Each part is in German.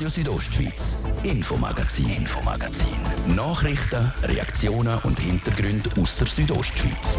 Radio Südostschweiz, Infomagazin, Infomagazin. Nachrichten, Reaktionen und Hintergründe aus der Südostschweiz.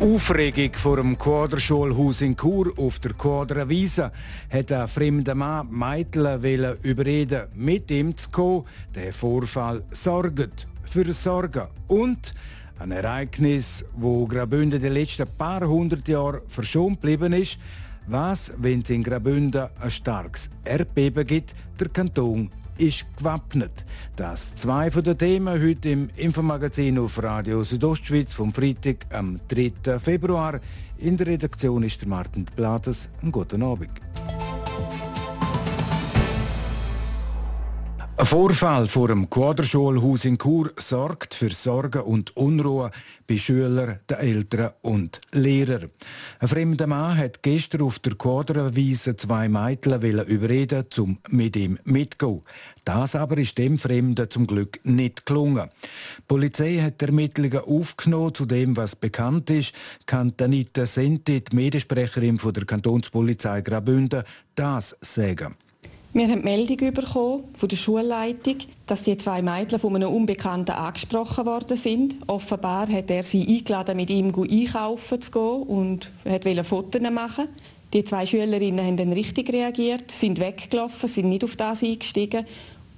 Aufregung vor dem Quaderschulhaus in Chur auf der Quaderwiese hat ein fremder Mann Mädchen überreden, mit ihm zu kommen. Der Vorfall sorgt für Sorgen und ein Ereignis, wo Graubünden die letzten paar hundert Jahre verschont geblieben ist. Was, wenn es in Graubünden ein starkes Erdbeben gibt, der Kanton ist gewappnet. Das zwei von den Themen heute im Infomagazin auf Radio Südostschweiz vom Freitag am 3. Februar. In der Redaktion ist der Martin Plates. Einen guten Abend. Ein Vorfall vor dem Quaderschulhaus in Chur sorgt für Sorgen und Unruhe bei Schülern, den Eltern und Lehrern. Ein fremder Mann hat gestern auf der Quaderwiese zwei Mädchen überreden, um mit ihm mitzugehen. Das aber ist dem Fremden zum Glück nicht gelungen. Die Polizei hat Ermittlungen aufgenommen zu dem, was bekannt ist, kann Anita Senti, die Mediensprecherin der Kantonspolizei Graubünden, das sagen. Wir haben die Meldung bekommen von der Schulleitung, dass die zwei Mädchen von einem Unbekannten angesprochen worden sind. Offenbar hat er sie eingeladen, mit ihm einkaufen zu gehen und wollte Fotos machen. Die zwei Schülerinnen haben dann richtig reagiert, sind weggelaufen, sind nicht auf das eingestiegen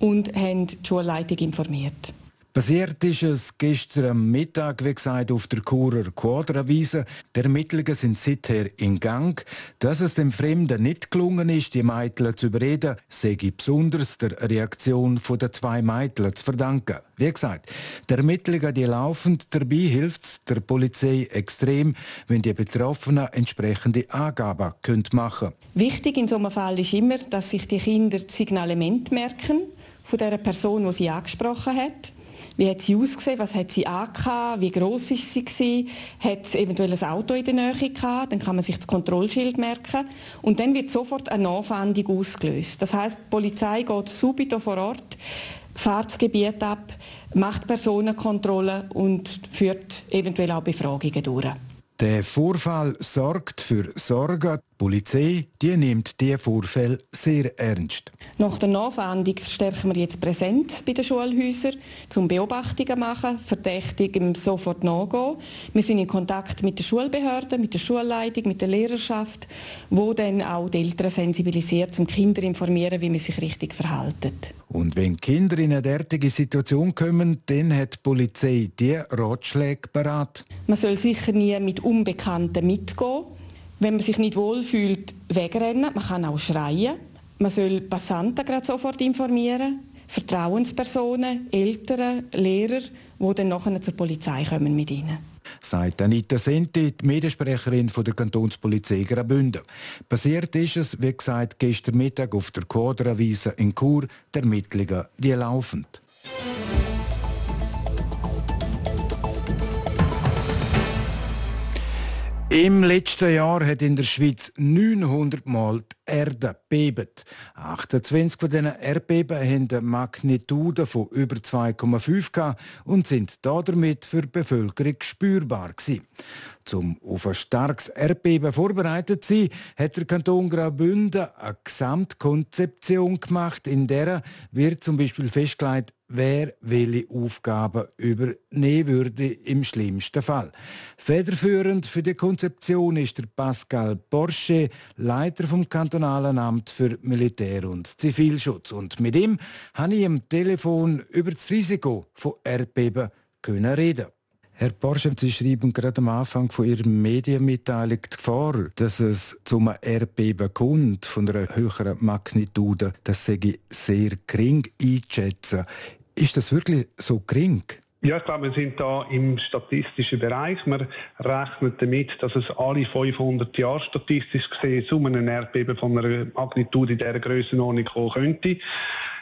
und haben die Schulleitung informiert. Passiert ist es gestern Mittag, wie gesagt, auf der Churer Quadrawiese. Die Ermittlungen sind seither in Gang. Dass es dem Fremden nicht gelungen ist, die Mädchen zu überreden, sehe ich besonders der Reaktion der zwei Mädchen zu verdanken. Wie gesagt, die Ermittlungen die laufen. Dabei hilft es der Polizei extrem, wenn die Betroffenen entsprechende Angaben machen können. Wichtig in so einem Fall ist immer, dass sich die Kinder das Signalement merken von der Person, die sie angesprochen hat wie hat sie ausgesehen? Was hat sie angehabt? Wie groß ist sie gewesen? Hat sie eventuell ein Auto in der Nähe gehabt? Dann kann man sich das Kontrollschild merken. Und dann wird sofort eine Nachfahndung ausgelöst. Das heißt, die Polizei geht subito vor Ort, fährt das Gebiet ab, macht Personenkontrolle und führt eventuell auch Befragungen durch. Der Vorfall sorgt für Sorge. Die Polizei die nimmt diese Vorfälle sehr ernst. Nach der Nachwendung verstärken wir jetzt Präsenz bei den Schulhäusern, um Beobachtungen zu machen, Verdächtigen sofort nachgehen. Wir sind in Kontakt mit den Schulbehörden, mit der Schulleitung, mit der Lehrerschaft, wo dann auch die Eltern sensibilisiert, um Kinder informieren, wie man sich richtig verhalten. Und wenn Kinder in eine derartige Situation kommen, dann hat die Polizei die Ratschläge parat. Man soll sicher nie mit Unbekannten mitgehen. Wenn man sich nicht wohlfühlt, wegrennen. Man kann auch schreien. Man soll Passanten gerade sofort informieren. Vertrauenspersonen, Eltern, Lehrer, die dann nachher zur Polizei kommen mit ihnen sagt Anita Senti, die Mediensprecherin der Kantonspolizei Graubünden. Passiert ist es, wie gesagt, gestern Mittag auf der Quadrawiese in Chur. Die Ermittlungen die laufen. Im letzten Jahr hat in der Schweiz 900 Mal die Erde bebt. 28 von diesen Erdbeben haben eine Magnitude von über 2,5 und sind damit für die Bevölkerung spürbar. Zum auf ein starkes Erdbeben vorbereitet zu sein, hat der Kanton Graubünden eine Gesamtkonzeption gemacht, in der wird zum Beispiel festgelegt, wer welche Aufgaben übernehmen würde im schlimmsten Fall. Federführend für die Konzeption ist der Pascal Porsche, Leiter vom kantonalen Amt für Militär- und Zivilschutz. Und mit ihm habe ich am Telefon über das Risiko von Erdbeben reden. Herr Porsche, Sie schreiben gerade am Anfang von Ihrer Medienmitteilung die Gefahr, dass es zum Erdbeben kommt von einer höheren Magnitude. Das sei sehr gering einzuschätzen. Ist das wirklich so gering? Ja, ich glaube, wir sind da im statistischen Bereich. Man rechnet damit, dass es alle 500 Jahre statistisch gesehen zu einem Erdbeben von einer Magnitude in dieser Grössenordnung kommen könnte.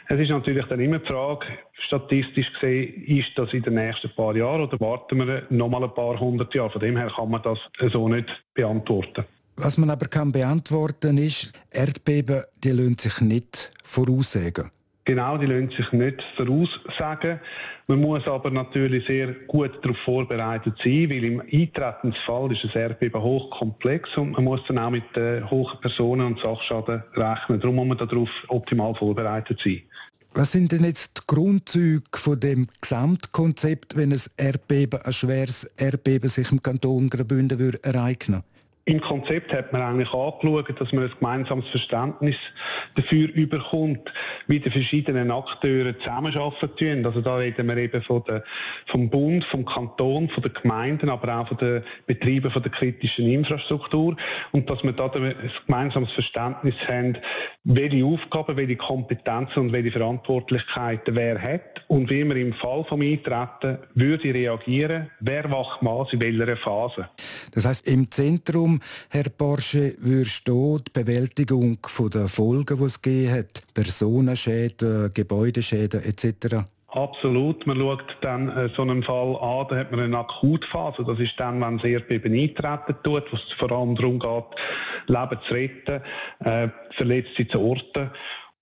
Es ist natürlich dann immer die Frage, statistisch gesehen, ist das in den nächsten paar Jahren oder warten wir noch mal ein paar hundert Jahre? Von dem her kann man das so nicht beantworten. Was man aber kann beantworten ist, Erdbeben, die lassen sich nicht voraussagen. Genau, die lassen sich nicht voraussagen. Man muss aber natürlich sehr gut darauf vorbereitet sein, weil im Eintretensfall ist ein Erdbeben hochkomplex und man muss dann auch mit äh, hohen Personen- und Sachschaden rechnen. Darum muss man darauf optimal vorbereitet sein. Was sind denn jetzt die Grundzüge von dem Gesamtkonzept, wenn ein Erdbeben, ein schweres Erdbeben sich im Kanton Graubünden ereignen würde? Im Konzept hat man eigentlich angeschaut, dass man ein gemeinsames Verständnis dafür überkommt, wie die verschiedenen Akteure zusammenarbeiten Also da reden wir eben von der, vom Bund, vom Kanton, von den Gemeinden, aber auch von den Betrieben von der kritischen Infrastruktur. Und dass wir da ein gemeinsames Verständnis haben, welche Aufgaben, welche Kompetenzen und welche Verantwortlichkeiten wer hat. Und wie man im Fall vom Eintreten würde reagieren, wer wacht was in welcher Phase. Das heißt im Zentrum Darum, Herr Porsche, würdest du die Bewältigung der Folgen, die es gegeben hat, Personenschäden, Gebäudeschäden etc.? Absolut. Man schaut dann äh, so einen Fall an, da hat man eine Akutphase. Das ist dann, wenn das Erdbeben eintreten tut, wo es vor allem darum geht, Leben zu retten, äh, Verletzte zu orten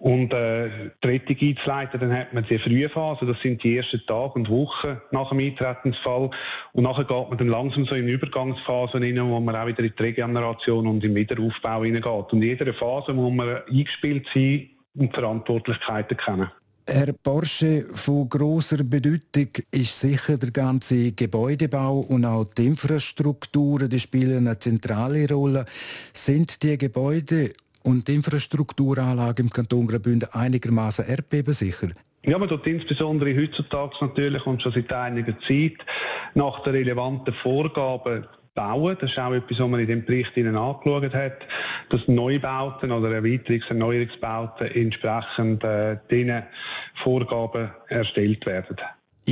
und äh, Rettung einzuleiten, dann hat man die frühe Phase, das sind die ersten Tage und Wochen nach dem Eintretensfall. Und nachher geht man dann langsam so in Übergangsphasen rein, wo man auch wieder in die Regeneration und im Wiederaufbau hineingeht. Und in jeder Phase muss man eingespielt sein und Verantwortlichkeiten kennen. Herr Porsche, von großer Bedeutung ist sicher der ganze Gebäudebau und auch die Infrastrukturen, die spielen eine zentrale Rolle. Sind die Gebäude und die Infrastrukturanlage im Kanton Graubünden einigermaßen erdbebensicher? Ja, man tut insbesondere heutzutage natürlich und schon seit einiger Zeit nach den relevanten Vorgaben bauen. Das ist auch etwas, was man in dem Bericht Ihnen angeschaut hat, dass Neubauten oder Erweiterungs- und Erneuerungsbauten entsprechend äh, diesen Vorgaben erstellt werden.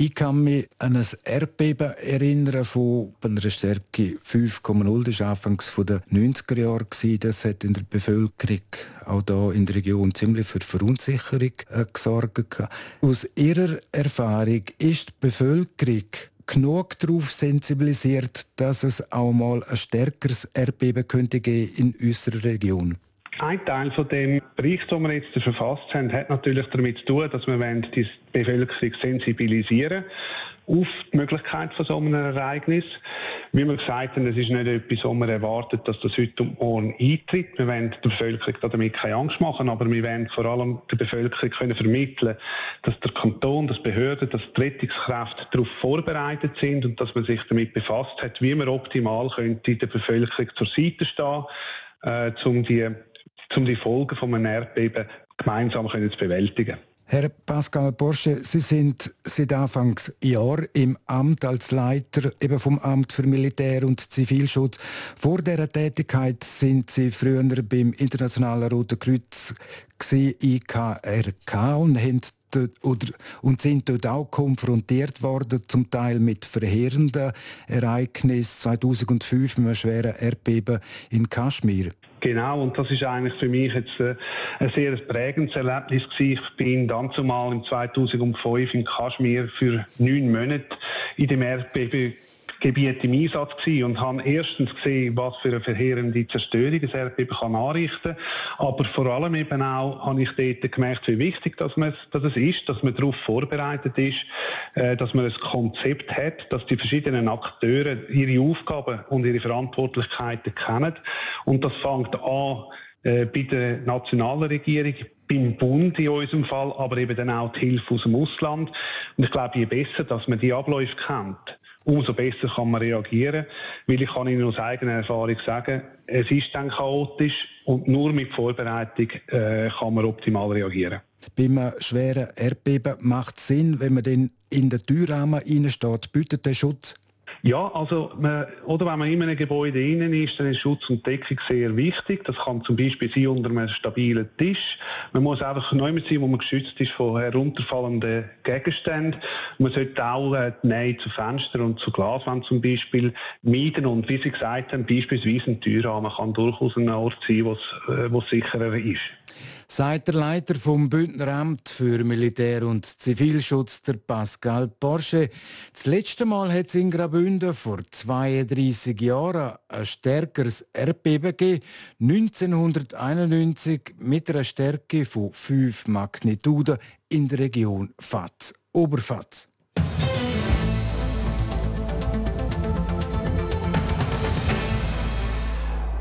Ich kann mich an ein Erdbeben erinnern von einer Stärke 5,0. Das war anfangs der 90er Jahre. Das hat in der Bevölkerung auch hier in der Region ziemlich für Verunsicherung äh, gesorgt. Aus Ihrer Erfahrung ist die Bevölkerung genug darauf sensibilisiert, dass es auch mal ein stärkeres Erdbeben könnte geben in unserer Region? Ein Teil von dem Bericht, den wir jetzt verfasst haben, hat natürlich damit zu tun, dass wir die Bevölkerung sensibilisieren auf die Möglichkeit von so einem Ereignis. Wie wir gesagt haben, es ist nicht etwas, wo man erwartet, dass das heute und morgen eintritt. Wir wollen der Bevölkerung damit keine Angst machen, aber wir wollen vor allem der Bevölkerung können vermitteln, dass der Kanton, dass Behörden, dass die Rettungskräfte darauf vorbereitet sind und dass man sich damit befasst hat, wie man optimal könnte der Bevölkerung zur Seite stehen, äh, um die um die Folgen von einem Erdbeben gemeinsam können zu bewältigen. Herr Pascal Porsche, Sie sind seit Anfangs Jahr im Amt als Leiter eben vom Amt für Militär- und Zivilschutz. Vor dieser Tätigkeit sind Sie früher beim Internationalen Roten Kreuz IKRK und haben oder, und sind dort auch konfrontiert worden, zum Teil mit verheerenden Ereignissen 2005 mit einem schweren Erdbeben in Kaschmir. Genau, und das ist eigentlich für mich jetzt äh, ein sehr prägendes Erlebnis gewesen. Ich bin dann zumal im 2005 in Kaschmir für neun Monate in dem Erdbeben Gebiet im Einsatz gewesen und habe erstens gesehen, was für eine verheerende Zerstörung ein Erdbeben kann anrichten kann, aber vor allem eben auch habe ich dort gemerkt, wie wichtig dass, man, dass es ist, dass man darauf vorbereitet ist, äh, dass man ein Konzept hat, dass die verschiedenen Akteure ihre Aufgaben und ihre Verantwortlichkeiten kennen und das fängt an äh, bei der nationalen Regierung, beim Bund in unserem Fall, aber eben dann auch die Hilfe aus dem Ausland. Und ich glaube, je besser, dass man die Abläufe kennt, umso besser kann man reagieren. Weil ich kann Ihnen aus eigener Erfahrung sagen, es ist dann chaotisch und nur mit Vorbereitung äh, kann man optimal reagieren. Beim schweren Erdbeben macht es Sinn, wenn man dann in den Türrahmen reinsteht, bietet der Schutz ja, also man, oder wenn man in einem Gebäude innen ist, dann ist Schutz und Deckung sehr wichtig. Das kann zum Beispiel sein unter einem stabilen Tisch. Man muss einfach neu sein, wo man geschützt ist von herunterfallenden Gegenständen. Man sollte auch äh, die Nähe zu Fenstern und zu Glaswand zum Beispiel meiden und wie Sie gesagt haben, beispielsweise ein Türrahmen kann durchaus ein Ort sein, wo es äh, sicherer ist. Sagt der Leiter vom Bündneramt für Militär- und Zivilschutz, der Pascal Porsche. Das letzte Mal hat es in Graubünden vor 32 Jahren ein stärkeres Erdbeben gegeben, 1991 mit einer Stärke von 5 Magnituden in der Region Fatz, Oberfatz.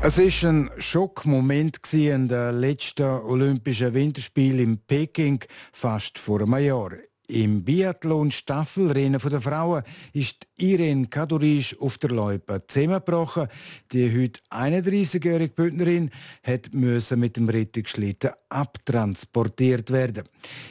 Es war ein Schockmoment in den letzten Olympischen Winterspielen in Peking, fast vor einem Jahr. Im Biathlon-Staffelrennen der Frauen ist Irene Kadurisch auf der Loipe zusammengebrochen. Die heute 31-jährige Bündnerin musste mit dem Rettungsschlitten abtransportiert werden.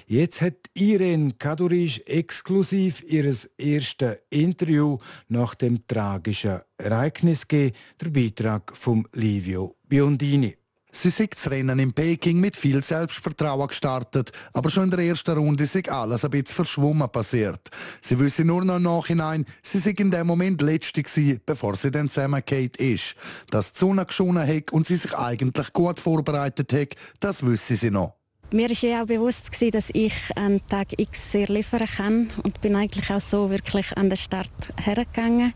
Jetzt hat Irene Kadurisch exklusiv ihr erstes Interview nach dem tragischen Ereignis gegeben. Der Beitrag von Livio Biondini. Sie sind das Rennen in Peking mit viel Selbstvertrauen gestartet, aber schon in der ersten Runde ist alles ein bisschen verschwommen passiert. Sie wissen nur noch im Nachhinein, sie sind in dem Moment letzte gewesen, bevor sie dann zusammengekommen ist. Dass die Sonne geschonen hat und sie sich eigentlich gut vorbereitet hat, das wissen sie noch. Mir war ja auch bewusst, dass ich an Tag X sehr liefern kann und bin eigentlich auch so wirklich an den Start hergegangen.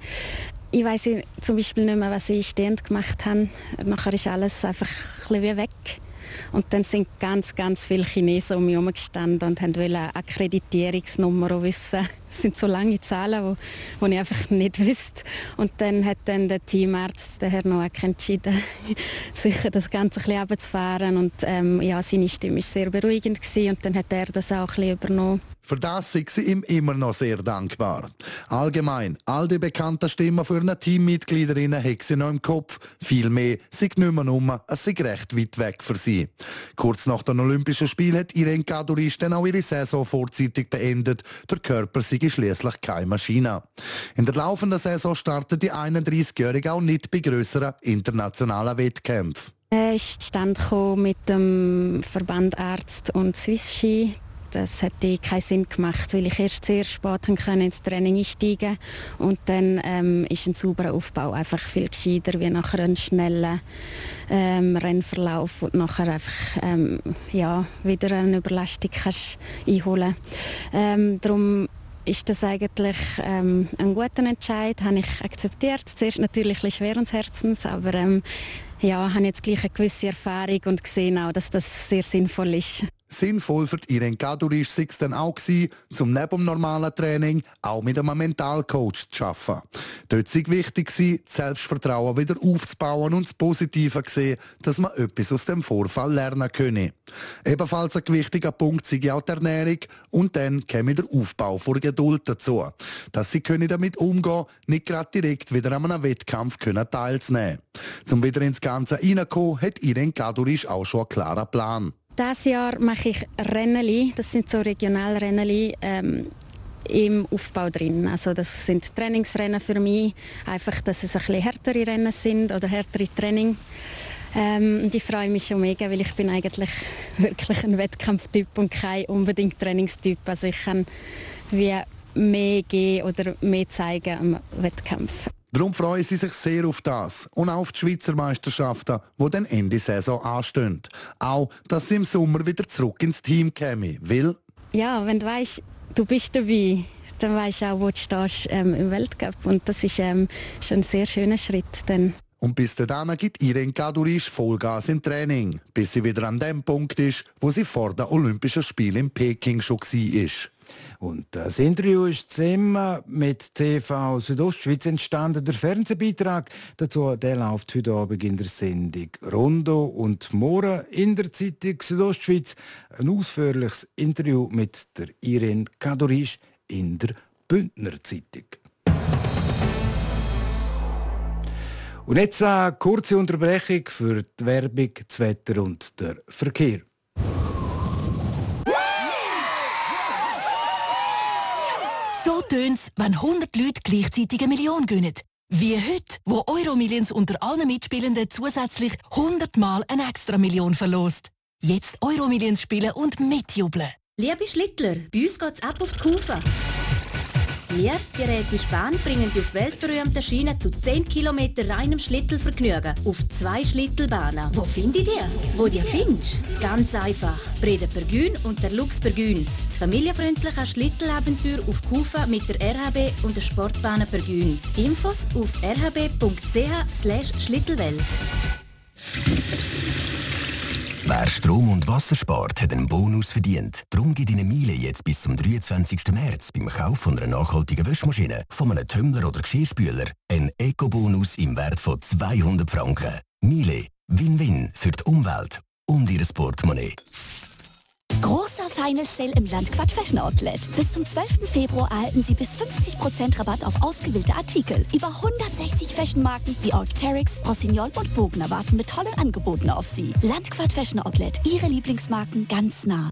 Ich weiß zum Beispiel nicht mehr, was ich stehend gemacht habe. Nachher ist alles einfach ein bisschen weg. Und dann sind ganz, ganz viele Chinesen um mich herum gestanden und wollten eine Akkreditierungsnummer wissen. Das sind so lange Zahlen, die ich einfach nicht wusste. Und dann hat dann der Teamarzt, der Herr Noack, entschieden, sicher das Ganze ein bisschen runterzufahren. Und ähm, ja, seine Stimme war sehr beruhigend. Gewesen. Und dann hat er das auch ein bisschen übernommen. Für das sind sie ihm immer noch sehr dankbar. Allgemein, all die bekannten Stimmen für eine Teammitgliederinnen haben sie noch im Kopf. Vielmehr sind nicht mehr um, es sind recht weit weg für sie. Kurz nach den Olympischen Spielen hat Irene Kadurisch dann auch ihre Saison vorzeitig beendet. Der Körper sei schließlich keine Maschine. In der laufenden Saison startet die 31-Jährige auch nicht bei grösseren internationalen Wettkämpfen. Er ist stand mit dem Verband Arzt und Swiss Ski das hätte keinen Sinn gemacht, weil ich erst sehr spät ins Training einsteigen und dann ähm, ist ein sauberer Aufbau einfach viel gescheiter wie nachher ein schneller ähm, Rennverlauf und nachher einfach ähm, ja, wieder eine Überlastung kannst einholen. Ähm, darum ist das eigentlich ähm, ein guter Entscheid, habe ich akzeptiert. Zuerst natürlich ein schwer Herzens, aber ähm, ja, habe jetzt gleich eine gewisse Erfahrung und gesehen auch, dass das sehr sinnvoll ist. Sinnvoll für Irene Gadurisch war es dann auch, zum neben dem normalen Training auch mit einem Mentalcoach zu arbeiten. Dort war wichtig, das Selbstvertrauen wieder aufzubauen und das Positive sehen, dass man etwas aus dem Vorfall lernen könne. Ebenfalls ein wichtiger Punkt sei auch die Ernährung und dann käme der Aufbau vor Geduld dazu. Dass sie können damit umgehen nicht gerade direkt wieder an einem Wettkampf können teilzunehmen. Zum wieder ins Ganze reinkommen, hat Irene Gadurisch auch schon einen klaren Plan. Dieses Jahr mache ich Rennen, das sind so Regionalrennen ähm, im Aufbau drin. Also das sind Trainingsrennen für mich, einfach, dass es ein bisschen härtere Rennen sind oder härtere Training. Ähm, und ich freue mich schon mega, weil ich bin eigentlich wirklich ein Wettkampftyp und kein unbedingt Trainingstyp. Also ich kann wie mehr gehen oder mehr zeigen am Wettkampf. Darum freuen sie sich sehr auf das und auch auf die Schweizer Meisterschaften, die dann Ende Saison anstehen. Auch, dass sie im Sommer wieder zurück ins Team käme, will. Ja, wenn du weißt, du bist dabei, dann weißt du auch, wo du stehst ähm, im Weltcup und das ist ähm, schon ein sehr schöner Schritt. Dann. Und bis dahin gibt Irene Kadurisch Vollgas im Training, bis sie wieder an dem Punkt ist, wo sie vor den Olympischen Spielen in Peking schon war. Und das Interview ist zusammen mit TV Südostschweiz entstanden. Der Fernsehbeitrag dazu der läuft heute Abend in der Sendung Rondo und morgen in der Zeitung Südostschweiz ein ausführliches Interview mit der Irene Kadorisch in der Bündner Zeitung. Und jetzt eine kurze Unterbrechung für die Werbung, das Wetter und der Verkehr. Tönt's, wenn 100 Leute gleichzeitig eine Million gönnen. Wie heute, wo Euromillions unter allen Mitspielenden zusätzlich 100 Mal eine extra Million verlost. Jetzt Euromillions spielen und mitjubeln. Liebe Schlittler, bei uns geht's ab auf die Kufe. Wir, die Rätisch Bahn, bringen die auf weltberühmten Schienen zu 10 km reinem Schlittelvergnügen auf zwei Schlittelbahnen. Wo finde ich die? Wo die findest? Ganz einfach. Breda Pergün und der Lux Pergün. Das familienfreundliche Schlittelabenteuer auf Kufa mit der RHB und der Sportbahn Pergün. Infos auf rhb.ch schlittelwelt. Wer Strom und Wasser spart, hat einen Bonus verdient. Darum gibt Ihnen Miele jetzt bis zum 23. März beim Kauf von einer nachhaltigen Wäschmaschine, von einem Tumbler oder Geschirrspüler einen Eco-Bonus im Wert von 200 Franken. Miele. Win-Win für die Umwelt und Ihr Portemonnaie. Großer Final Sale im Landquart Fashion Outlet. Bis zum 12. Februar erhalten Sie bis 50% Rabatt auf ausgewählte Artikel. Über 160 Fashion-Marken wie Arc'teryx, Rossignol und Bogner warten mit tollen Angeboten auf Sie. Landquart Fashion Outlet. Ihre Lieblingsmarken ganz nah.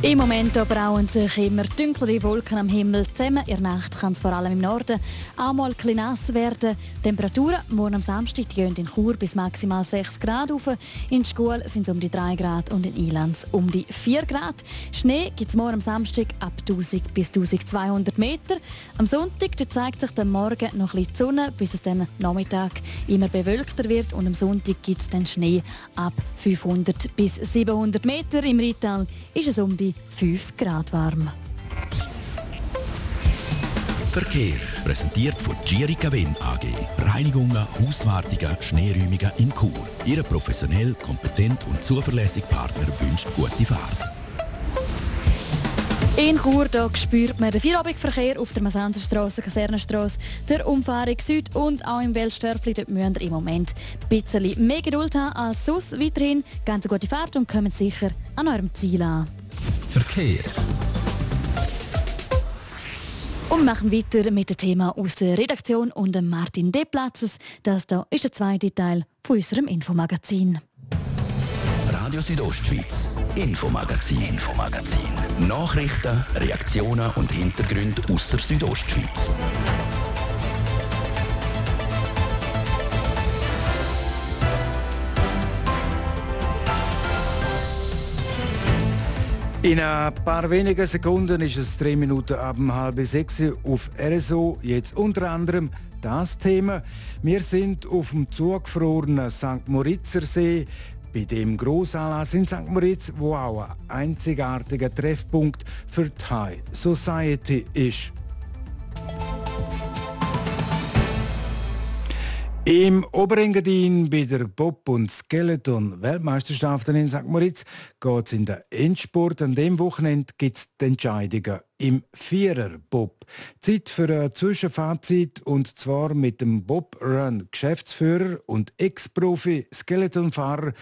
Im Moment brauen sich immer dunklere Wolken am Himmel zusammen. In der Nacht kann es vor allem im Norden auch mal ein nass werden. Die Temperaturen morgen am Samstag gehen in Chur bis maximal 6 Grad auf. In Schule sind es um die 3 Grad und in Ilanz um die 4 Grad. Schnee gibt es morgen am Samstag ab 1000 bis 1200 Meter. Am Sonntag zeigt sich dann morgen noch ein bisschen die Sonne, bis es dann Nachmittag immer bewölkter wird. Und am Sonntag gibt es dann Schnee ab 500 bis 700 Meter. Im Rital ist es um die 5 Grad warm. Verkehr präsentiert von Gierica Wenn AG. Reinigungen, Hauswartungen, Schneeräumungen in Chur. Ihre professionell, kompetent und zuverlässige Partner wünscht gute Fahrt. In Chur da spürt man den Feierabendverkehr auf der Masenserstraße, Kasernenstraße, der Umfahrung Süd und auch im Weltstörfli. Dort müssen wir im Moment ein bisschen mehr Geduld haben als sonst. Weiterhin ganz eine gute Fahrt und kommen sicher an eurem Ziel an. Verkehr. Und machen weiter mit dem Thema aus der Redaktion und Martin Deplatzes. Das hier ist der zweite Teil von unserem Infomagazin. Radio Südostschweiz, Infomagazin, Infomagazin. Nachrichten, Reaktionen und Hintergründe aus der Südostschweiz. In ein paar wenigen Sekunden ist es drei Minuten ab halb sechs auf RSO. Jetzt unter anderem das Thema. Wir sind auf dem zugefrorenen St. Moritzer See bei dem Grossanlass in St. Moritz, wo auch ein einzigartiger Treffpunkt für die High Society ist. Im Oberengadin bei der Bob- und Skeleton-Weltmeisterschaft in St. Moritz geht es in den Endspurt. An dem Wochenende gibt es die Entscheidungen im Vierer-Bob. Zeit für ein Zwischenfazit und zwar mit dem Bob-Run-Geschäftsführer und Ex-Profi Skeletonfahrer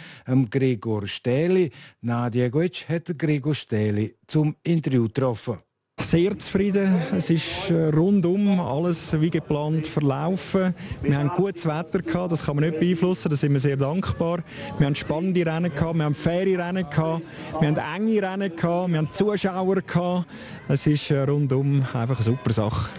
Gregor Stähli. Nadia Goetsch hat Gregor Stähli zum Interview getroffen sehr zufrieden. Es ist äh, rundum alles wie geplant verlaufen. Wir haben gutes Wetter gehabt, das kann man nicht beeinflussen, da sind wir sehr dankbar. Wir haben spannende Rennen gehabt, wir haben faire Rennen gehabt, wir haben enge Rennen gehabt, wir haben Zuschauer gehabt. Es ist äh, rundum einfach eine super Sache.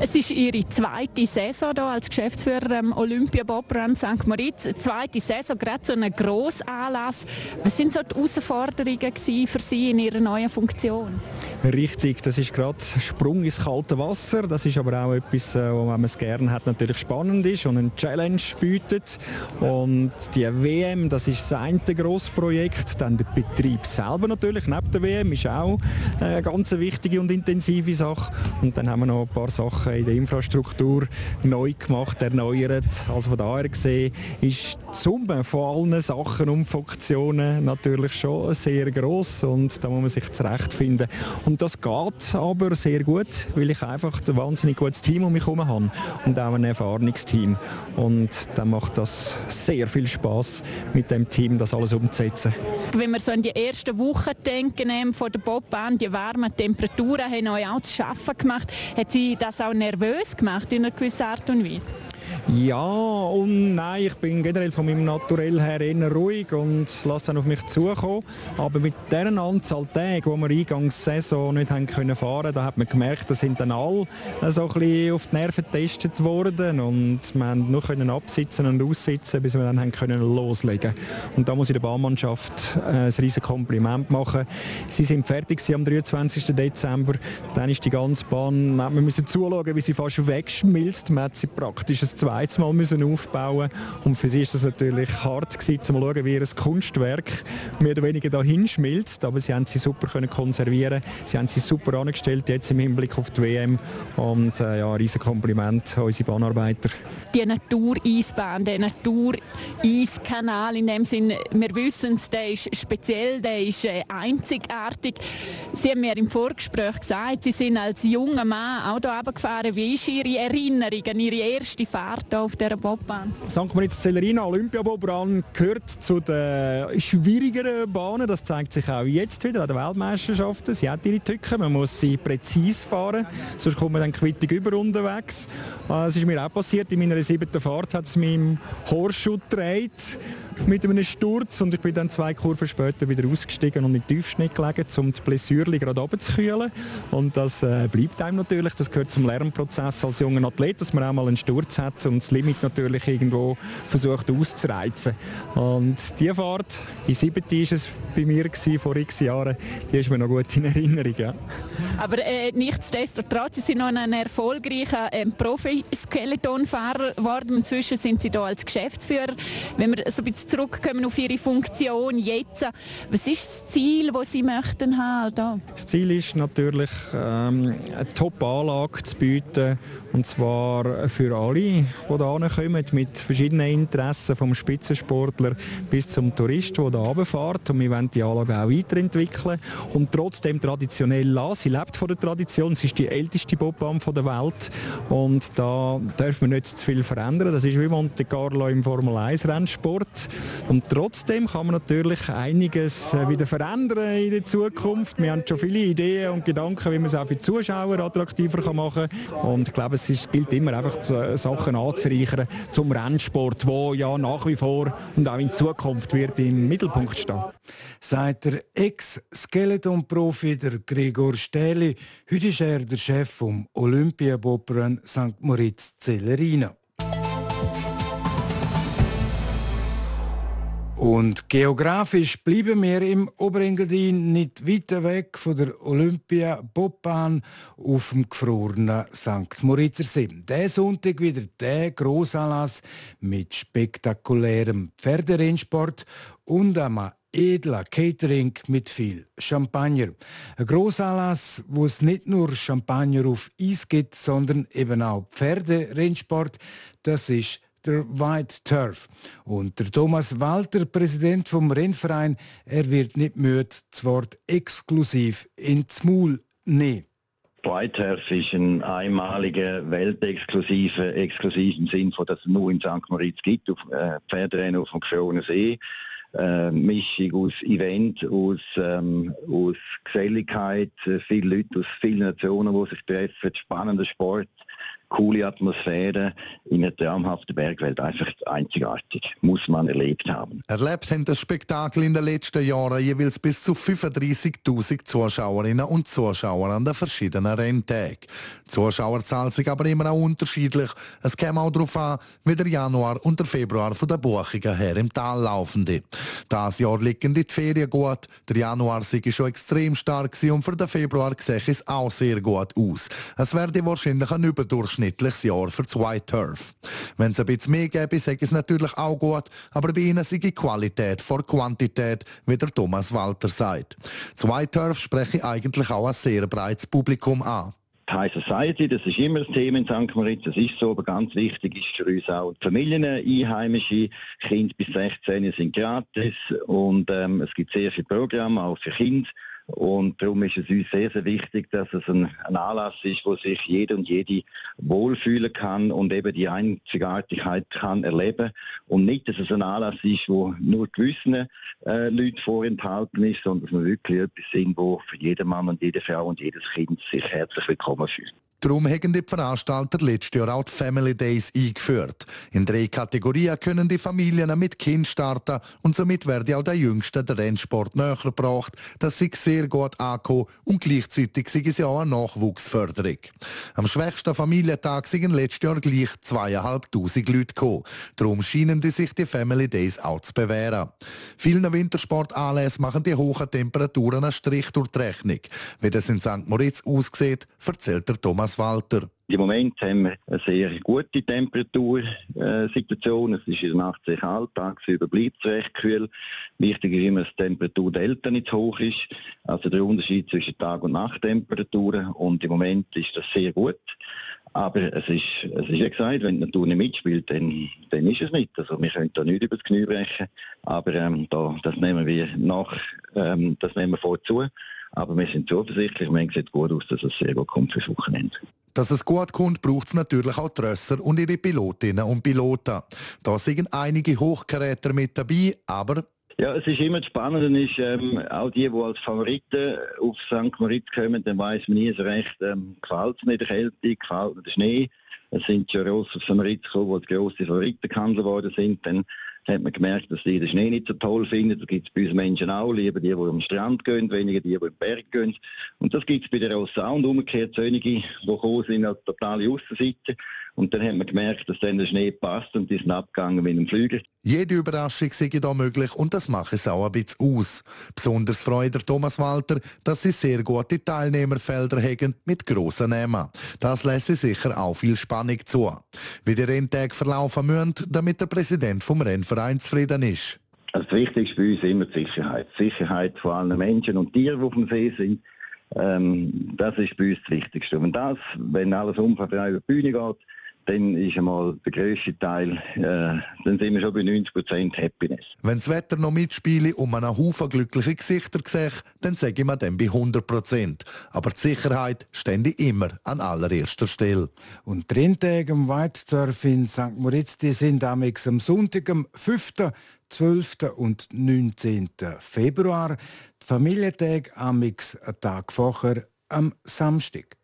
Es ist Ihre zweite Saison hier als Geschäftsführer am Olympia Bobrun St. Moritz. Zweite Saison, gerade so ein Grossanlass. Was sind so die Herausforderungen für Sie in Ihrer neuen Funktion? Richtig, das ist gerade Sprung ins kalte Wasser. Das ist aber auch etwas, äh, wo man es gerne hat, natürlich spannend ist und eine Challenge bietet. Und die WM, das ist das eine grosse Projekt. Dann der Betrieb selber natürlich, neben der WM, ist auch eine ganz wichtige und intensive Sache. Und dann haben wir noch ein paar Sachen in der Infrastruktur neu gemacht, erneuert. Also von daher gesehen ist die Summe von allen Sachen und Funktionen natürlich schon sehr groß und da muss man sich zurechtfinden. Und das geht aber sehr gut, weil ich einfach ein wahnsinnig gutes Team um mich herum habe und auch ein erfahrenes Team. Und dann macht das sehr viel Spaß mit dem Team das alles umzusetzen. Wenn wir so an die ersten Wochen denken von der Bobbahn, die warmen Temperaturen haben euch auch zu schaffen gemacht. Hat Sie das auch nervös gemacht in einer gewissen Art und Weise? Ja und nein, ich bin generell von meinem Naturell her eher ruhig und lasse dann auf mich zukommen. Aber mit dieser Anzahl Tage, die wir eingangs Saison nicht haben können fahren, da hat man gemerkt, da sind dann alle so ein bisschen auf die Nerven getestet worden und wir haben nur können absitzen und aussitzen, bis wir dann haben können loslegen. Und da muss ich der Bahnmannschaft äh, ein riesiges Kompliment machen. Sie sind fertig am 23. Dezember. Dann ist die ganze Bahn, wir müssen zuschauen, wie sie fast wegschmilzt. Man hat sie praktisch zweites Mal müssen aufbauen und für sie ist das natürlich hart gewesen, zu schauen, wie ihr Kunstwerk mehr oder weniger dahin schmilzt. Aber sie haben sie super können konservieren. Sie haben sie super angestellt jetzt im Hinblick auf die WM und äh, ja, ein riesen Kompliment an unsere Bahnarbeiter. Die Natureisbahn, der Natureiskanal in dem Sinn, wir wissen es, der ist speziell, der ist äh, einzigartig. Sie haben mir im Vorgespräch gesagt, Sie sind als junger Mann auch hier runtergefahren. Wie ist Ihre Erinnerung an Ihre erste Fahrt auf dieser Bobbahn? St. Moritz Zellerina Olympiabobbahn gehört zu den schwierigeren Bahnen. Das zeigt sich auch jetzt wieder an den Weltmeisterschaften. Sie hat ihre Tücken, man muss sie präzise fahren, sonst kommt man dann quittig über unterwegs. Es ist mir auch passiert, in meiner siebten Fahrt hat es mich im Horseschuh gedreht mit einem Sturz und ich bin dann zwei Kurven später wieder ausgestiegen und in den Tiefschnitt gelegen, um die Blessürli gerade runterzukühlen. Und das äh, bleibt einem natürlich, das gehört zum Lernprozess als junger Athlet, dass man auch mal einen Sturz hat und das Limit natürlich irgendwo versucht auszureizen. Und die Fahrt, die siebte ist es bei mir gewesen, vor x Jahren, die ist mir noch gut in Erinnerung. Ja. Aber äh, nichtsdestotrotz, Sie sind noch ein erfolgreicher äh, Profi-Skeletonfahrer geworden. Inzwischen sind Sie hier als Geschäftsführer. Wenn wir so ein bisschen zurückkommen auf Ihre Funktion jetzt, was ist das Ziel, das Sie möchten haben? Da? Das Ziel ist natürlich, ähm, eine Top-Anlage zu bieten, und zwar für alle, die hier kommen, mit verschiedenen Interessen, vom Spitzensportler bis zum Tourist, der hier runterfährt. Und wir wollen die Anlage auch weiterentwickeln und trotzdem traditionell lassen. Sie lebt von der Tradition, sie ist die älteste Bobbahn der Welt und da dürfen wir nicht zu viel verändern. Das ist wie Monte Carlo im Formel 1 Rennsport. Und trotzdem kann man natürlich einiges äh, wieder verändern in der Zukunft. Wir haben schon viele Ideen und Gedanken, wie man es auch für die Zuschauer attraktiver machen kann. Und ich glaube, es gilt immer einfach, äh, Sachen anzureichern zum Rennsport, wo ja nach wie vor und auch in Zukunft wird im Mittelpunkt stehen. Sagt der Ex-Skeleton-Profi Gregor Stähli. Heute ist er der Chef vom Olympiabobrennen St. Moritz Zellerina. Und geografisch bleiben wir im Oberengadin nicht weit weg von der Olympia Bobbahn auf dem gefrorenen St. Moritzer See. Der Sonntag wieder der Grossanlass mit spektakulärem Pferderennsport und einem edler Catering mit viel Champagner. Ein Grossanlass, wo es nicht nur Champagner auf Eis gibt, sondern eben auch Pferderennsport. Das ist der White Turf. Und der Thomas Walter, Präsident vom Rennverein, er wird nicht müde, das Wort exklusiv ins Maul nehmen. White Turf ist ein einmaliger weltexklusiver, exklusiv im Sinn von, dass es nur in St. Moritz gibt, auf äh, Pferderennen auf dem gefrorenen See. Äh, Mischung aus Event, aus, ähm, aus Geselligkeit, äh, viele Leute aus vielen Nationen, die sich treffen, spannender Sport, coole Atmosphäre in einer traumhaften Bergwelt. Einfach einzigartig. Muss man erlebt haben. Erlebt haben das Spektakel in den letzten Jahren jeweils bis zu 35.000 Zuschauerinnen und Zuschauer an den verschiedenen Renntagen. Die Zuschauerzahl sind aber immer auch unterschiedlich. Es käme auch darauf an, wie der Januar und der Februar von den Buchungen her im Tal laufen. Das Jahr liegen die Ferien gut. Der Januar sei schon extrem stark und für den Februar sieht es auch sehr gut aus. Es werde wahrscheinlich ein Überdurchschnitt durchschnittliches Jahr für das White Turf. Wenn es ein bisschen mehr gäbe, sage es natürlich auch gut, aber bei ihnen sei Qualität vor Quantität, wie der Thomas Walter sagt. Das White Turf spreche eigentlich auch ein sehr breites Publikum an. High Society, das ist immer das Thema in St. Moritz, das ist so, aber ganz wichtig ist für uns auch die Familien, Einheimische, Kinder bis 16 sind gratis und ähm, es gibt sehr viele Programme, auch für Kinder und darum ist es uns sehr, sehr wichtig, dass es ein, ein Anlass ist, wo sich jeder und jede wohlfühlen kann und eben die Einzigartigkeit kann erleben. Und nicht, dass es ein Anlass ist, wo nur gewissen äh, Leuten vorenthalten ist, sondern dass wir wirklich etwas sind, wo für jeden Mann und jede Frau und jedes Kind sich herzlich willkommen fühlt. Darum haben die Veranstalter letztes Jahr auch die Family Days eingeführt. In drei Kategorien können die Familien mit Kind starten und somit werde auch der Jüngste der Rennsport näher gebracht. Das ist sehr gut angekommen und gleichzeitig sei es auch eine Nachwuchsförderung. Am schwächsten Familientag sind letztes Jahr gleich zweieinhalbtausend Leute gekommen. Darum scheinen die sich die Family Days auch zu bewähren. Vielen Wintersportanlässen machen die hohen Temperaturen einen Strich durch die Rechnung. Wie das in St. Moritz aussieht, erzählt der Thomas Walter. Im Moment haben wir eine sehr gute Temperatursituation. Es ist in der Nacht sehr kalt, tagsüber bleibt es recht kühl. Wichtig ist immer, dass die Temperatur Delta nicht zu hoch ist. Also der Unterschied zwischen Tag- und Nachttemperaturen. Und im Moment ist das sehr gut. Aber es ist, es ist wie gesagt, wenn die Natur nicht mitspielt, dann, dann ist es nicht. Also wir können da nicht über das Knie brechen. Aber ähm, da, das nehmen wir nach, ähm, das nehmen wir vorzu. Aber wir sind zuversichtlich, wir sieht gut aus, dass es sehr gut kommt fürs Wochenende. Dass es gut kommt, braucht es natürlich auch die Rösser und ihre Pilotinnen und Piloten. Da sind einige Hochkaräter mit dabei, aber ja, es ist immer spannend, ist, ähm, auch die, die als Favoriten auf St. Moritz kommen, dann weiß man nie so recht, ähm, gefällt es nicht der Kälte, gefällt mir der Schnee. Es sind schon Ross auf St. Moritz gekommen, die grosse Favoriten gehandelt worden sind. Dann hat man gemerkt, dass die den Schnee nicht so toll finden. Das gibt es bei uns Menschen auch. Lieber die, die am Strand gehen, weniger die, die im Berg gehen. Und das gibt es bei den Rossen auch. Und umgekehrt einige, die gekommen sind, als totale Aussenseiter. Und dann hat man gemerkt, dass dann der Schnee passt und die sind abgegangen mit dem Flüger. Jede Überraschung sei da möglich und das macht es auch ein bisschen aus. Besonders freut der Thomas Walter, dass sie sehr gute Teilnehmerfelder haben mit grossen Namen. Das lässt sicher auch viel Spannung zu. Wie die Renntage verlaufen müssen, damit der Präsident vom Rennverein zufrieden ist. Also das Wichtigste bei uns ist immer die Sicherheit. Die Sicherheit von allen Menschen und Tieren, die auf dem See sind. Ähm, das ist bei uns das Wichtigste. Und das, wenn alles umvertreibt über die Bühne geht, dann ist einmal der grösste Teil, äh, dann sind wir schon bei 90% Happiness. Wenn das Wetter noch mitspiele und man einen Haufen glückliche Gesichter sieht, dann sage ich mir dann bei 100%. Aber die Sicherheit stände immer an allererster Stelle. Und die Renntage am Whiteturf in St. Moritz die sind am Sonntag, am 5., 12. und 19. Februar. Die Familientage am Tag vorher am Samstag.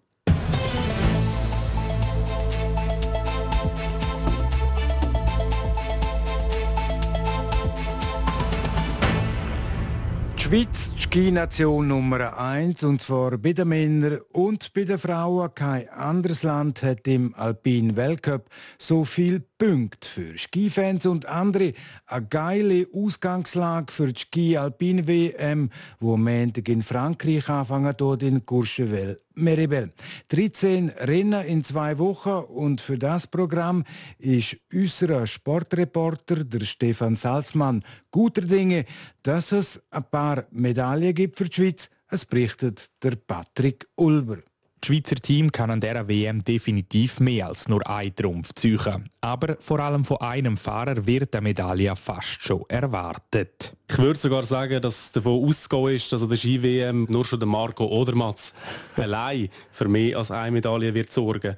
Die Schweiz, die Ski-Nation Nummer 1, und zwar bei den Männern und bei den Frauen. Kein anderes Land hat im Alpine Weltcup so viel Punkte für Skifans und andere. Eine geile Ausgangslage für die Ski-Alpine-WM, wo am Montag in Frankreich anfangen, dort in Courchevel. Meribel. 13 Rennen in zwei Wochen und für das Programm ist unser Sportreporter, der Stefan Salzmann, guter Dinge, dass es ein paar Medaillen gibt für die Schweiz. Es berichtet der Patrick Ulber. Das Schweizer Team kann an dieser WM definitiv mehr als nur einen Trumpf ziehen. Aber vor allem von einem Fahrer wird eine Medaille fast schon erwartet. Ich würde sogar sagen, dass davon auszugehen ist, dass an der Ski-WM nur schon der Marco Odermatz allein für mehr als eine Medaille wird sorgen.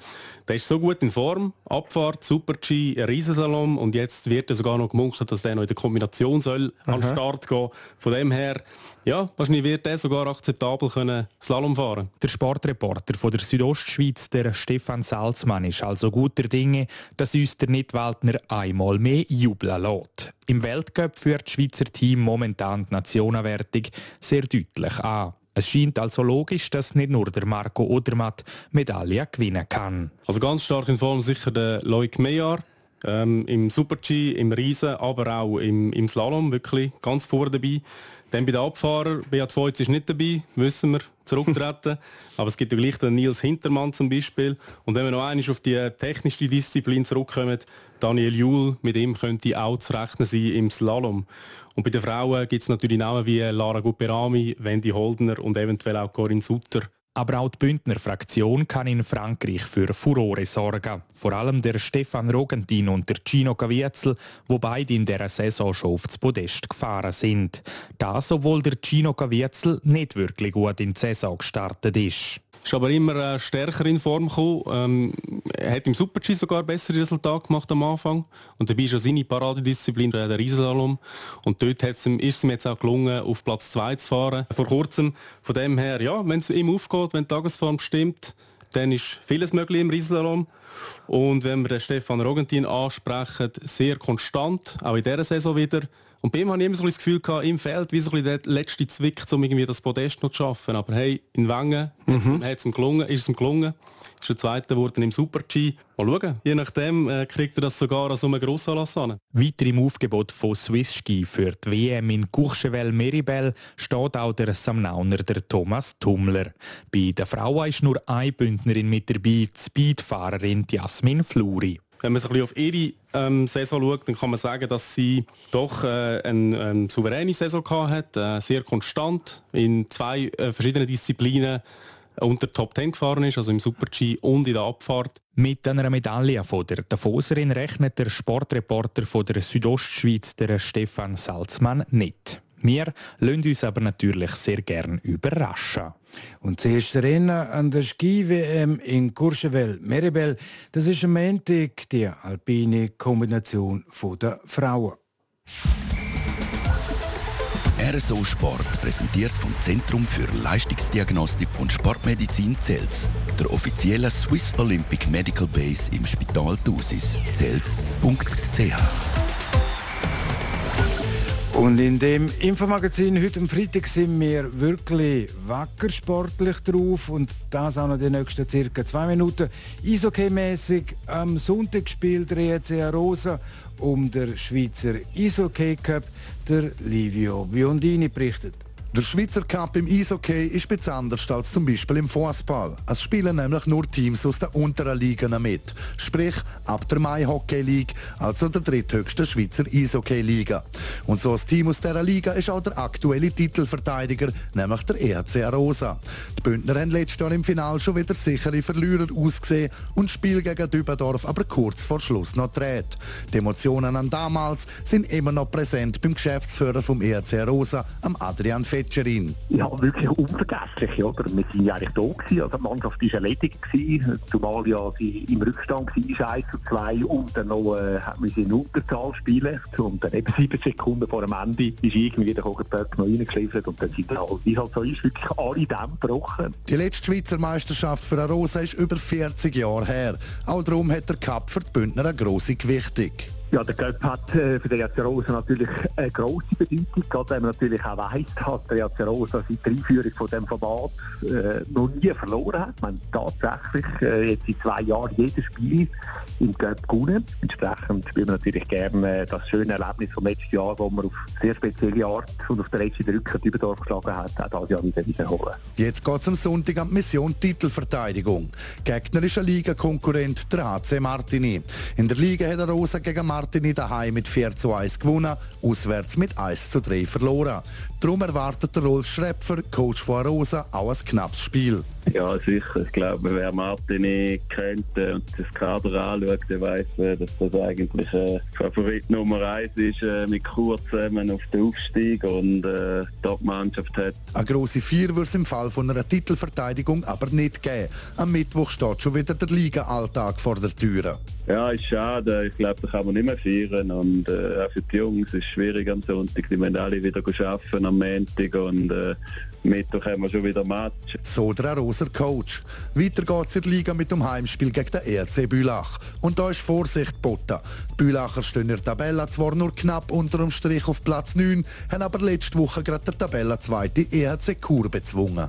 Der ist so gut in Form, Abfahrt, Super-G, Riesensalon und jetzt wird er sogar noch gemunkelt, dass er noch in der Kombination soll an den Start gehen. Von dem her, ja, wahrscheinlich wird er sogar akzeptabel können Slalom fahren. Der Sportreporter von der Südostschweiz, der Stefan Salzmann, ist also guter Dinge, dass uns der Nidwaldner einmal mehr jubeln lässt. Im Weltcup führt das Schweizer Team momentan die Nationenwertung sehr deutlich an. Es scheint also logisch, dass nicht nur der Marco Odermatt Medaille gewinnen kann. Also ganz stark in Form sicher der Loic Meyer. Ähm, Im Super-G, im Riesen, aber auch im, im Slalom wirklich ganz vorne dabei. Dann bei den Abfahrern, Beat Feutz ist nicht dabei, wissen wir, zurücktreten. Aber es gibt ja gleich den Nils Hintermann zum Beispiel. Und wenn wir noch einmal auf die technische Disziplin zurückkommen, Daniel Juhl, mit ihm könnte auch zu rechnen sein im Slalom. Und bei den Frauen gibt es natürlich Namen wie Lara Guperami, Wendy Holdner und eventuell auch Corinne Sutter. Aber auch die Bündner Fraktion kann in Frankreich für Furore sorgen. Vor allem der Stefan Rogentin und der Gino Caviezel, wo beide in dieser Saison schon aufs Podest gefahren sind. Das, obwohl der Gino Caviezel nicht wirklich gut in die Saison gestartet ist. Ist aber immer äh, stärker in Form gekommen. Ähm, hat im Super-G sogar bessere Resultate gemacht am Anfang. Und dabei ist schon seine Paradedisziplin der Riesensalom. Und dort ist es ihm jetzt auch gelungen, auf Platz 2 zu fahren. Vor kurzem, von dem her, ja, wenn es ihm aufgeht, wenn die Tagesform stimmt, dann ist vieles möglich im Riesenslalom. Und wenn wir den Stefan Rogentin ansprechen, sehr konstant, auch in dieser Saison wieder. Und bei ihm habe ich immer so das Gefühl gehabt, ihm fehlt wie so ein der letzte Zwick, um irgendwie das Podest noch zu schaffen. Aber hey, in Wengen mhm. hat es ihm gelungen, ist es ihm gelungen. Ist der Zweite geworden im Super-G. Mal schauen, je nachdem äh, kriegt er das sogar als einem Grossanlass an. Weiter im Aufgebot von Swiss Ski für die WM in Courchevel-Meribel steht auch der Samnauner der Thomas Tummler. Bei den Frauen ist nur eine Bündnerin mit dabei, die Speedfahrerin Jasmin Fluri. Wenn man sich ein auf ihre ähm, Saison schaut, dann kann man sagen, dass sie doch äh, eine, eine souveräne Saison hat, äh, sehr konstant in zwei äh, verschiedenen Disziplinen unter Top 10 gefahren ist, also im Super-G und in der Abfahrt. Mit einer Medaille von der Davoserin rechnet der Sportreporter von der Südostschweiz, der Stefan Salzmann, nicht. Wir lassen uns aber natürlich sehr gern überraschen. Und das erste Rennen an der Ski-WM in Courchevel-Meribel, das ist am Montag die alpine Kombination der Frauen. RSO Sport präsentiert vom Zentrum für Leistungsdiagnostik und Sportmedizin Zels, der offiziellen Swiss Olympic Medical Base im Spital Thusis. Zels.ch und in dem Infomagazin heute am Freitag sind wir wirklich wacker sportlich drauf und das auch noch die nächsten circa zwei Minuten. Eishockey-mäßig am Sonntag spielt der EC Rosa um den Schweizer Eishockey Cup. Der Livio Biondini berichtet. Der Schweizer Cup im Eishockey ist etwas anders als zum Beispiel im Fußball. Es spielen nämlich nur Teams aus den unteren Ligen mit. Sprich, ab der Mai Hockey League, also der dritthöchsten Schweizer Eishockey-Liga. Und so ein Team aus dieser Liga ist auch der aktuelle Titelverteidiger, nämlich der ERC Arosa. Die Bündner haben letztes Jahr im Finale schon wieder sichere Verlierer ausgesehen und das Spiel gegen Dübendorf aber kurz vor Schluss noch dreht. Die Emotionen an damals sind immer noch präsent beim Geschäftsführer vom ERC Arosa, am Adrian Fett. Managerin. Ja, wirklich unvergesslich. Oder? Wir waren ja eigentlich da, gewesen, also die Mannschaft war erledigt, gewesen, zumal ja sie im Rückstand war, 1 zu 2 und dann noch äh, sie in Unterzahl spielen und dann eben sieben Sekunden vor dem Ende ist irgendwie der Hogenberg noch reingeliefert und dann sind halt, halt so ist, wirklich alle Dämme gebrochen. Die letzte Schweizer Meisterschaft für Arosa ist über 40 Jahre her. Auch darum hat der Cup für die Bündner eine grosse Gewichtung. Ja, der Cup hat äh, für den EAC Rosa natürlich eine grosse Bedeutung, gerade wenn man natürlich auch weiss, dass der EAC Rosa seit der Einführung von diesem Format äh, noch nie verloren hat. Man tatsächlich äh, jetzt in zwei Jahren jedes Spiel im Cup gewonnen. Entsprechend spielen wir natürlich gerne das schöne Erlebnis vom letzten Jahr, wo man auf sehr spezielle Art und auf der letzten Rücken die Überdorf geschlagen hat, auch dieses Jahr wieder wiederholen. Jetzt geht es am Sonntag an die Mission Titelverteidigung. Gegner ist ein Liga-Konkurrent, der HC Martini. In der Liga hat der Rosa gegen Martini Martini daheim mit 4 zu 1 gewonnen, auswärts mit 1 zu 3 verloren. Darum erwartet der Rolf Schrepfer, Coach von Rosa, auch ein knappes Spiel. Ja, sicher. Ich glaube, wer Martini kennt und das Kader anschaut, der weiß, äh, dass das eigentlich äh, Favorit Nummer 1 ist, äh, mit Kur zusammen auf den Aufstieg und äh, Top-Mannschaft hat. Eine grosse Vier wird es im Fall von einer Titelverteidigung aber nicht geben. Am Mittwoch steht schon wieder der Liga-Alltag vor der Tür. Ja, ist schade. Ich glaube, da kann man nicht mehr feiern. Und äh, auch für die Jungs ist es schwierig am Sonntag. Die müssen alle wieder arbeiten am Montag. Und äh, Mittwoch haben wir schon wieder Match. So der Roser Coach. Weiter geht es in der Liga mit dem Heimspiel gegen den ERC Bülach. Und da ist Vorsicht geboten. Die Bülacher stehen in der Tabelle zwar nur knapp unter dem Strich auf Platz 9, haben aber letzte Woche gerade der Tabellenzweite ERC Chur bezwungen.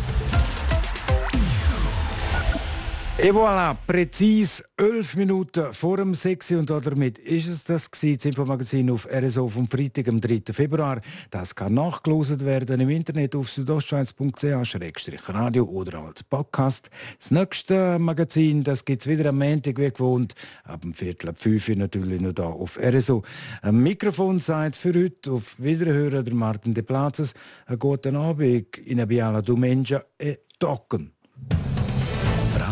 Et voilà, präzise 11 Minuten vor dem 6 und damit ist es das gewesen, das Infomagazin auf RSO vom Freitag, am 3. Februar. Das kann nachgelost werden im Internet auf südostschweiz.ch-radio oder als Podcast. Das nächste Magazin, das gibt es wieder am Montag, wie gewohnt, ab dem Viertel ab 5 Uhr natürlich noch da auf RSO. Ein Mikrofon sagt für heute auf Wiederhören der Martin De Plazes. Einen guten Abend in Abiala Domenja e Tocken.